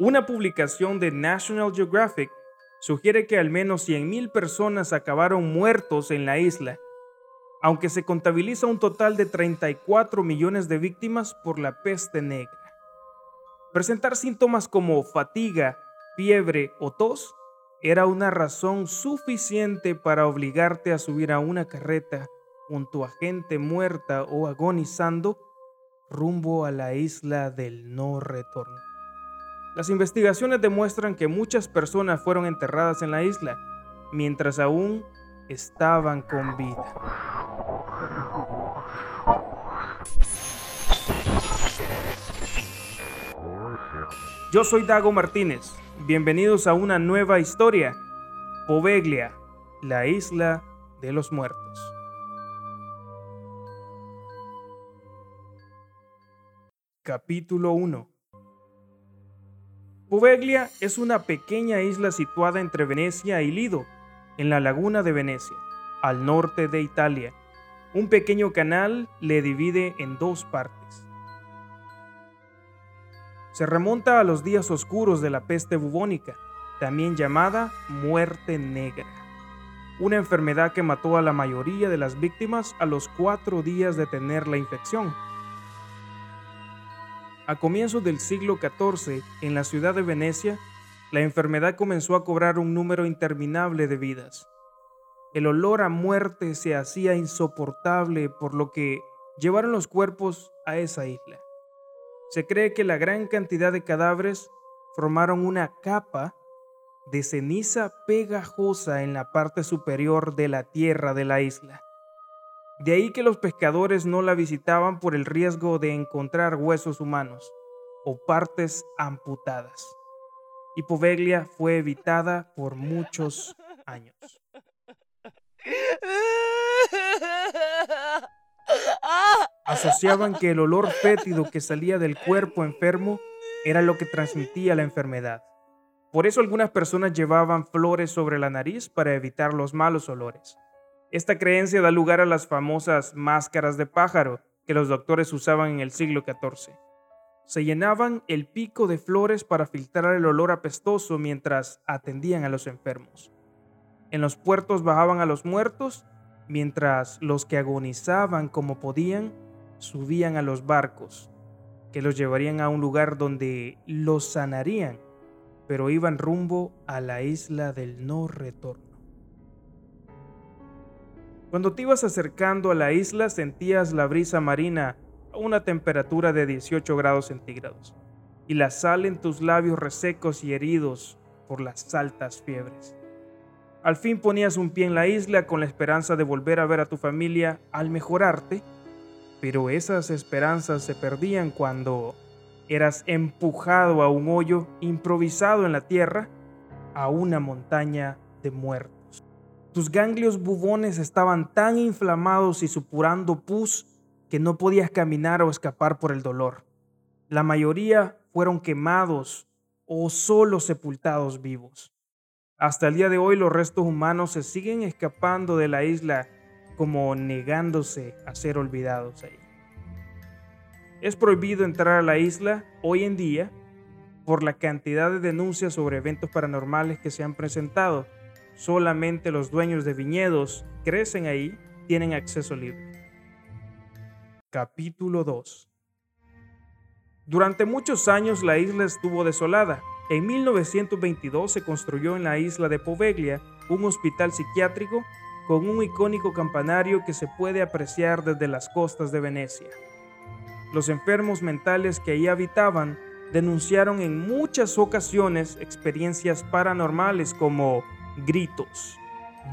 Una publicación de National Geographic sugiere que al menos 100.000 personas acabaron muertos en la isla, aunque se contabiliza un total de 34 millones de víctimas por la peste negra. Presentar síntomas como fatiga, fiebre o tos era una razón suficiente para obligarte a subir a una carreta junto a gente muerta o agonizando rumbo a la isla del no retorno. Las investigaciones demuestran que muchas personas fueron enterradas en la isla mientras aún estaban con vida. Yo soy Dago Martínez. Bienvenidos a una nueva historia. Poveglia, la isla de los muertos. Capítulo 1 Poveglia es una pequeña isla situada entre Venecia y Lido, en la laguna de Venecia, al norte de Italia. Un pequeño canal le divide en dos partes se remonta a los días oscuros de la peste bubónica, también llamada muerte negra, una enfermedad que mató a la mayoría de las víctimas a los cuatro días de tener la infección. A comienzos del siglo XIV, en la ciudad de Venecia, la enfermedad comenzó a cobrar un número interminable de vidas. El olor a muerte se hacía insoportable, por lo que llevaron los cuerpos a esa isla. Se cree que la gran cantidad de cadáveres formaron una capa de ceniza pegajosa en la parte superior de la tierra de la isla. De ahí que los pescadores no la visitaban por el riesgo de encontrar huesos humanos o partes amputadas. Y Poveglia fue evitada por muchos años. Asociaban que el olor fétido que salía del cuerpo enfermo era lo que transmitía la enfermedad. Por eso algunas personas llevaban flores sobre la nariz para evitar los malos olores. Esta creencia da lugar a las famosas máscaras de pájaro que los doctores usaban en el siglo XIV. Se llenaban el pico de flores para filtrar el olor apestoso mientras atendían a los enfermos. En los puertos bajaban a los muertos mientras los que agonizaban como podían subían a los barcos que los llevarían a un lugar donde los sanarían, pero iban rumbo a la isla del no retorno. Cuando te ibas acercando a la isla sentías la brisa marina a una temperatura de 18 grados centígrados y la sal en tus labios resecos y heridos por las altas fiebres. Al fin ponías un pie en la isla con la esperanza de volver a ver a tu familia al mejorarte, pero esas esperanzas se perdían cuando eras empujado a un hoyo improvisado en la tierra, a una montaña de muertos. Tus ganglios bubones estaban tan inflamados y supurando pus que no podías caminar o escapar por el dolor. La mayoría fueron quemados o solo sepultados vivos. Hasta el día de hoy los restos humanos se siguen escapando de la isla como negándose a ser olvidados ahí. Es prohibido entrar a la isla hoy en día por la cantidad de denuncias sobre eventos paranormales que se han presentado. Solamente los dueños de viñedos crecen ahí tienen acceso libre. Capítulo 2 Durante muchos años la isla estuvo desolada en 1922 se construyó en la isla de Poveglia un hospital psiquiátrico con un icónico campanario que se puede apreciar desde las costas de Venecia. Los enfermos mentales que ahí habitaban denunciaron en muchas ocasiones experiencias paranormales como gritos,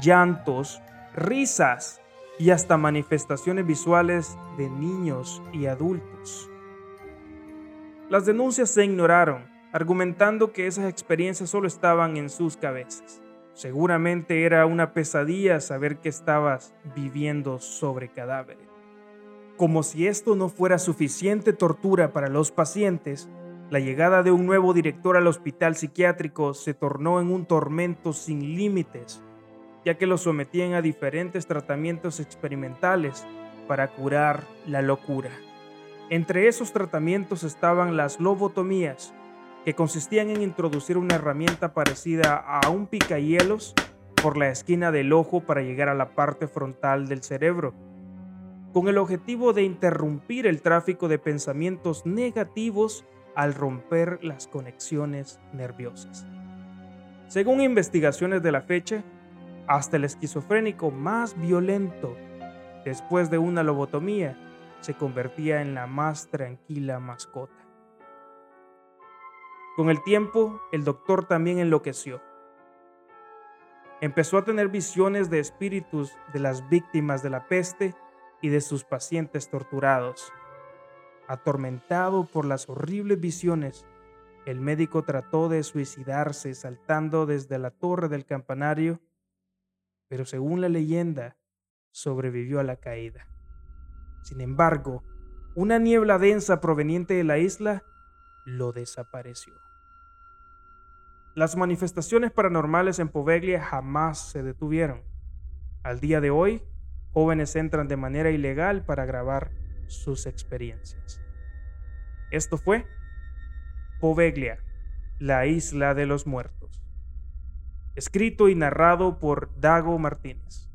llantos, risas y hasta manifestaciones visuales de niños y adultos. Las denuncias se ignoraron argumentando que esas experiencias solo estaban en sus cabezas. Seguramente era una pesadilla saber que estabas viviendo sobre cadáveres. Como si esto no fuera suficiente tortura para los pacientes, la llegada de un nuevo director al hospital psiquiátrico se tornó en un tormento sin límites, ya que los sometían a diferentes tratamientos experimentales para curar la locura. Entre esos tratamientos estaban las lobotomías, que consistían en introducir una herramienta parecida a un picahielos por la esquina del ojo para llegar a la parte frontal del cerebro, con el objetivo de interrumpir el tráfico de pensamientos negativos al romper las conexiones nerviosas. Según investigaciones de la fecha, hasta el esquizofrénico más violento, después de una lobotomía, se convertía en la más tranquila mascota. Con el tiempo, el doctor también enloqueció. Empezó a tener visiones de espíritus de las víctimas de la peste y de sus pacientes torturados. Atormentado por las horribles visiones, el médico trató de suicidarse saltando desde la torre del campanario, pero según la leyenda, sobrevivió a la caída. Sin embargo, una niebla densa proveniente de la isla lo desapareció. Las manifestaciones paranormales en Poveglia jamás se detuvieron. Al día de hoy, jóvenes entran de manera ilegal para grabar sus experiencias. Esto fue Poveglia, la isla de los muertos. Escrito y narrado por Dago Martínez.